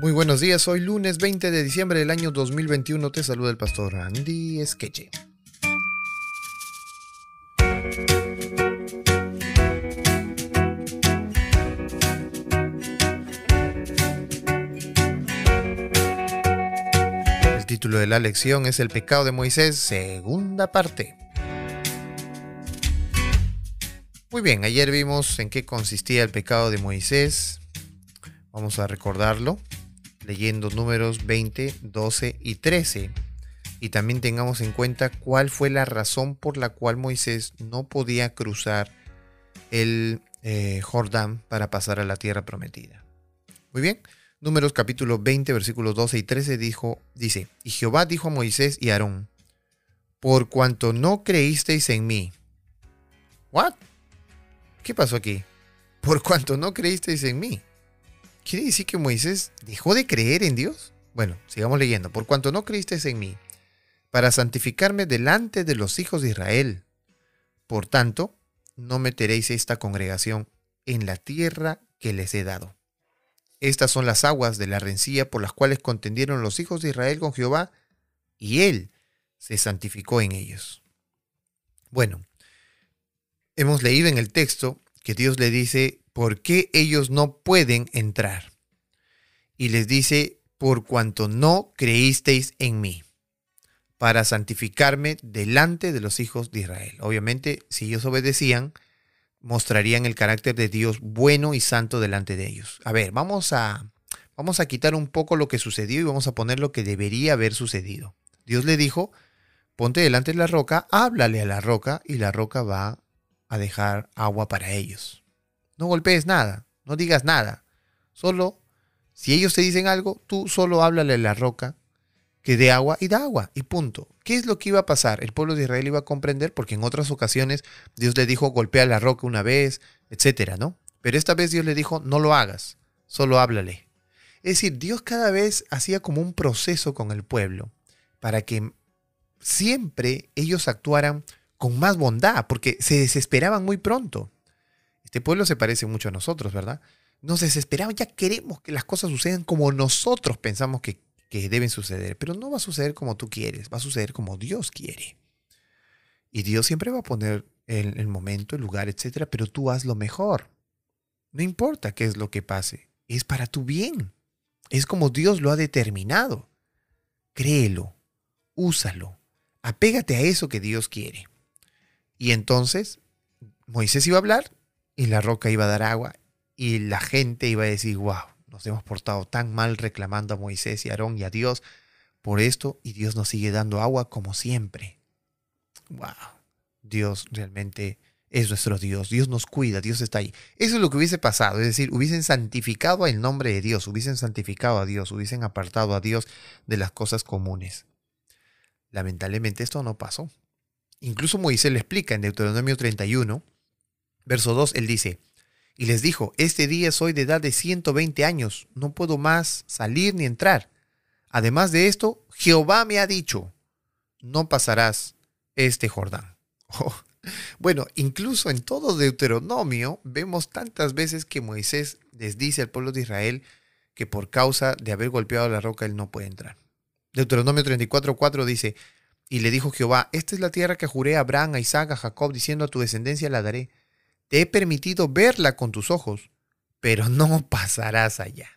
Muy buenos días, hoy lunes 20 de diciembre del año 2021 te saluda el pastor Andy Esqueche. El título de la lección es El pecado de Moisés, segunda parte. Muy bien, ayer vimos en qué consistía el pecado de Moisés. Vamos a recordarlo leyendo números 20, 12 y 13. Y también tengamos en cuenta cuál fue la razón por la cual Moisés no podía cruzar el eh, Jordán para pasar a la tierra prometida. Muy bien, números capítulo 20, versículos 12 y 13 dijo, dice, y Jehová dijo a Moisés y Aarón, por cuanto no creísteis en mí. ¿What? ¿Qué pasó aquí? Por cuanto no creísteis en mí. ¿Quiere decir que Moisés dejó de creer en Dios? Bueno, sigamos leyendo. Por cuanto no creísteis en mí, para santificarme delante de los hijos de Israel. Por tanto, no meteréis esta congregación en la tierra que les he dado. Estas son las aguas de la rencilla por las cuales contendieron los hijos de Israel con Jehová, y él se santificó en ellos. Bueno, hemos leído en el texto que Dios le dice por qué ellos no pueden entrar. Y les dice, por cuanto no creísteis en mí, para santificarme delante de los hijos de Israel. Obviamente, si ellos obedecían, mostrarían el carácter de Dios bueno y santo delante de ellos. A ver, vamos a, vamos a quitar un poco lo que sucedió y vamos a poner lo que debería haber sucedido. Dios le dijo, ponte delante de la roca, háblale a la roca y la roca va a dejar agua para ellos. No golpees nada, no digas nada. Solo, si ellos te dicen algo, tú solo háblale a la roca que dé agua y da agua y punto. ¿Qué es lo que iba a pasar? El pueblo de Israel iba a comprender porque en otras ocasiones Dios le dijo golpea la roca una vez, etcétera, ¿no? Pero esta vez Dios le dijo no lo hagas, solo háblale. Es decir, Dios cada vez hacía como un proceso con el pueblo para que siempre ellos actuaran con más bondad, porque se desesperaban muy pronto. Este pueblo se parece mucho a nosotros, ¿verdad? Nos desesperamos, ya queremos que las cosas sucedan como nosotros pensamos que, deben suceder, pero no va a suceder como tú quieres, va a suceder como Dios quiere. Y Dios siempre va a poner el, el momento, el lugar, etcétera, pero tú haz lo mejor. No importa qué es lo que pase, es para tu bien. Es como Dios lo ha determinado. Créelo, úsalo, apégate a eso que Dios quiere. Y entonces Moisés iba a hablar y la roca iba a dar agua y la gente iba a decir, wow, nos hemos portado tan mal reclamando a Moisés y a Aarón y a Dios por esto y Dios nos sigue dando agua como siempre. Wow, Dios realmente es nuestro Dios, Dios nos cuida, Dios está ahí. Eso es lo que hubiese pasado, es decir, hubiesen santificado el nombre de Dios, hubiesen santificado a Dios, hubiesen apartado a Dios de las cosas comunes. Lamentablemente esto no pasó. Incluso Moisés le explica en Deuteronomio 31, Verso 2, él dice, y les dijo, este día soy de edad de 120 años, no puedo más salir ni entrar. Además de esto, Jehová me ha dicho, no pasarás este Jordán. Oh, bueno, incluso en todo Deuteronomio vemos tantas veces que Moisés les dice al pueblo de Israel que por causa de haber golpeado la roca él no puede entrar. Deuteronomio 34.4 dice, y le dijo Jehová, esta es la tierra que juré a Abraham, a Isaac, a Jacob, diciendo a tu descendencia la daré te he permitido verla con tus ojos, pero no pasarás allá.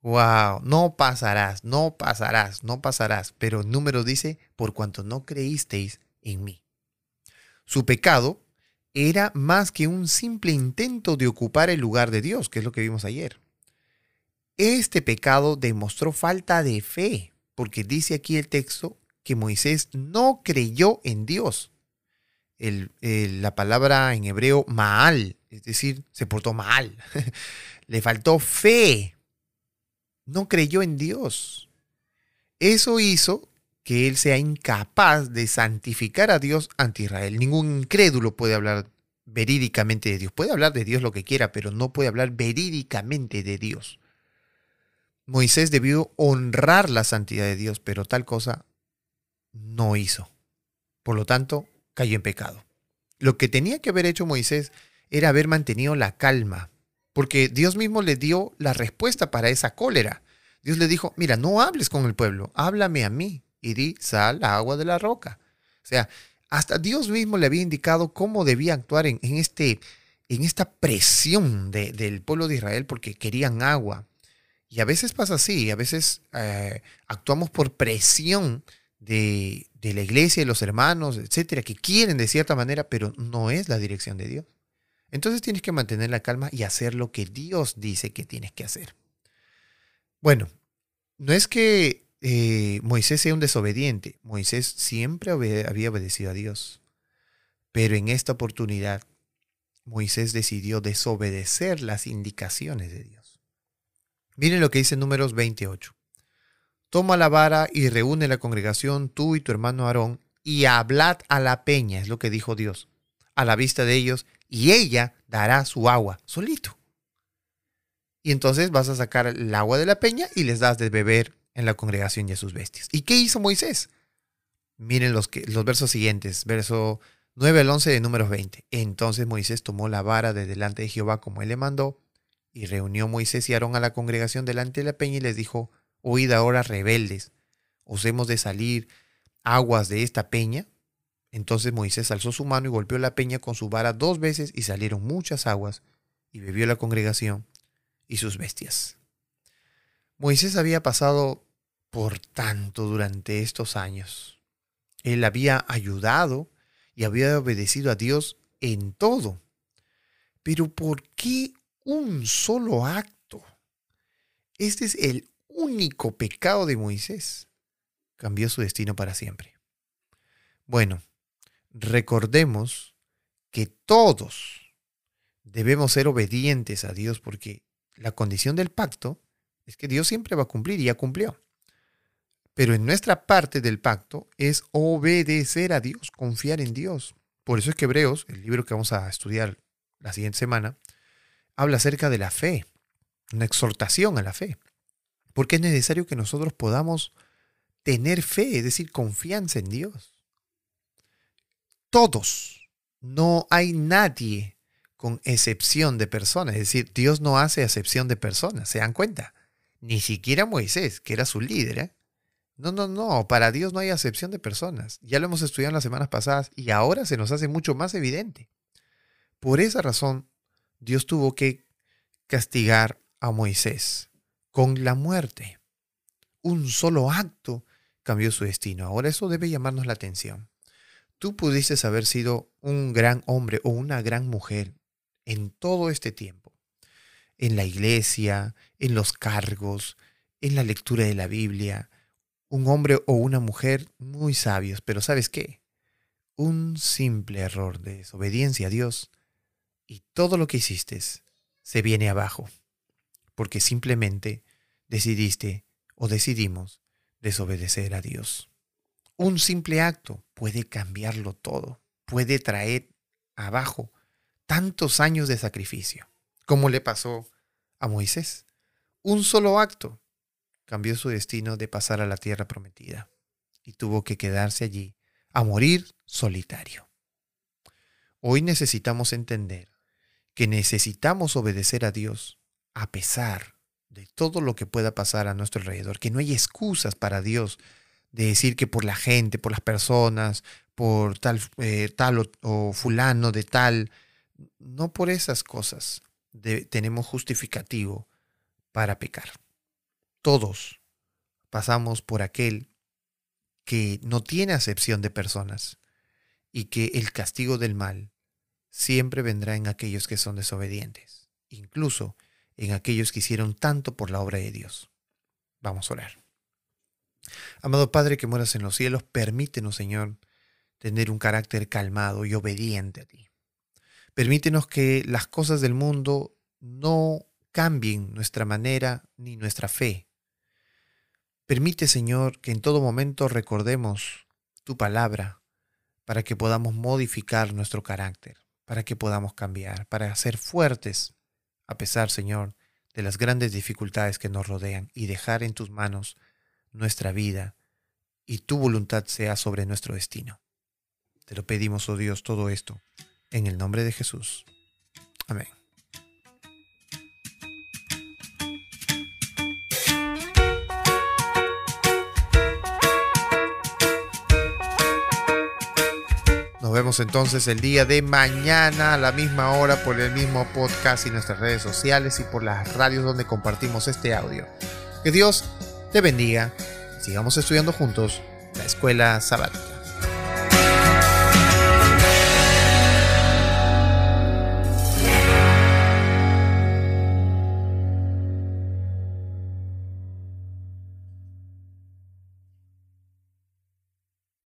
Wow, no pasarás, no pasarás, no pasarás. Pero el número dice, por cuanto no creísteis en mí. Su pecado era más que un simple intento de ocupar el lugar de Dios, que es lo que vimos ayer. Este pecado demostró falta de fe, porque dice aquí el texto que Moisés no creyó en Dios la palabra en hebreo mal, es decir, se portó mal. Le faltó fe. No creyó en Dios. Eso hizo que él sea incapaz de santificar a Dios ante Israel. Ningún incrédulo puede hablar verídicamente de Dios. Puede hablar de Dios lo que quiera, pero no puede hablar verídicamente de Dios. Moisés debió honrar la santidad de Dios, pero tal cosa no hizo. Por lo tanto, cayó en pecado. Lo que tenía que haber hecho Moisés era haber mantenido la calma, porque Dios mismo le dio la respuesta para esa cólera. Dios le dijo, mira, no hables con el pueblo, háblame a mí y di sal la agua de la roca. O sea, hasta Dios mismo le había indicado cómo debía actuar en, este, en esta presión del pueblo de Israel porque querían agua. Y a veces pasa así, a veces eh, actuamos por presión de, de, la iglesia, de los hermanos, etcétera, que quieren de cierta manera, pero no es la dirección de Dios. Entonces tienes que mantener la calma y hacer lo que Dios dice que tienes que hacer. Bueno, no es que eh, Moisés sea un desobediente. Moisés siempre había obedecido a Dios. Pero en esta oportunidad, Moisés decidió desobedecer las indicaciones de Dios. Miren lo que dice Números 28. Toma la vara y reúne la congregación, tú y tu hermano Aarón, y hablad a la peña, es lo que dijo Dios, a la vista de ellos, y ella dará su agua solito. Y entonces vas a sacar el agua de la peña y les das de beber en la congregación y a sus bestias. ¿Y qué hizo Moisés? Miren los, que, los versos siguientes, verso 9 al 11 de números 20. Entonces Moisés tomó la vara de delante de Jehová como él le mandó, y reunió Moisés y Aarón a la congregación delante de la peña y les dijo, oíd ahora rebeldes, os hemos de salir aguas de esta peña. Entonces Moisés alzó su mano y golpeó la peña con su vara dos veces y salieron muchas aguas, y bebió la congregación y sus bestias. Moisés había pasado por tanto durante estos años. Él había ayudado y había obedecido a Dios en todo. Pero ¿por qué un solo acto? Este es el único pecado de Moisés. Cambió su destino para siempre. Bueno, recordemos que todos debemos ser obedientes a Dios porque la condición del pacto es que Dios siempre va a cumplir y ya cumplió. Pero en nuestra parte del pacto es obedecer a Dios, confiar en Dios. Por eso es que Hebreos, el libro que vamos a estudiar la siguiente semana, habla acerca de la fe, una exhortación a la fe. Porque es necesario que nosotros podamos tener fe, es decir, confianza en Dios. Todos, no hay nadie con excepción de personas. Es decir, Dios no hace excepción de personas, ¿se dan cuenta? Ni siquiera Moisés, que era su líder. ¿eh? No, no, no, para Dios no hay excepción de personas. Ya lo hemos estudiado en las semanas pasadas y ahora se nos hace mucho más evidente. Por esa razón, Dios tuvo que castigar a Moisés con la muerte. Un solo acto cambió su destino. Ahora eso debe llamarnos la atención. Tú pudiste haber sido un gran hombre o una gran mujer en todo este tiempo, en la iglesia, en los cargos, en la lectura de la Biblia, un hombre o una mujer muy sabios, pero ¿sabes qué? Un simple error de desobediencia a Dios y todo lo que hiciste se viene abajo, porque simplemente decidiste o decidimos desobedecer a Dios. Un simple acto puede cambiarlo todo, puede traer abajo tantos años de sacrificio, como le pasó a Moisés. Un solo acto cambió su destino de pasar a la tierra prometida y tuvo que quedarse allí a morir solitario. Hoy necesitamos entender que necesitamos obedecer a Dios a pesar de todo lo que pueda pasar a nuestro alrededor, que no hay excusas para Dios de decir que por la gente, por las personas, por tal, eh, tal o, o fulano de tal, no por esas cosas tenemos justificativo para pecar. Todos pasamos por aquel que no tiene acepción de personas y que el castigo del mal siempre vendrá en aquellos que son desobedientes, incluso en aquellos que hicieron tanto por la obra de Dios. Vamos a orar. Amado Padre que moras en los cielos, permítenos, Señor, tener un carácter calmado y obediente a ti. Permítenos que las cosas del mundo no cambien nuestra manera ni nuestra fe. Permite, Señor, que en todo momento recordemos tu palabra para que podamos modificar nuestro carácter, para que podamos cambiar, para ser fuertes, a pesar, Señor, de las grandes dificultades que nos rodean y dejar en tus manos nuestra vida y tu voluntad sea sobre nuestro destino. Te lo pedimos, oh Dios, todo esto en el nombre de Jesús. Amén. Vemos entonces el día de mañana a la misma hora por el mismo podcast y nuestras redes sociales y por las radios donde compartimos este audio. Que Dios te bendiga. Sigamos estudiando juntos la escuela sabática.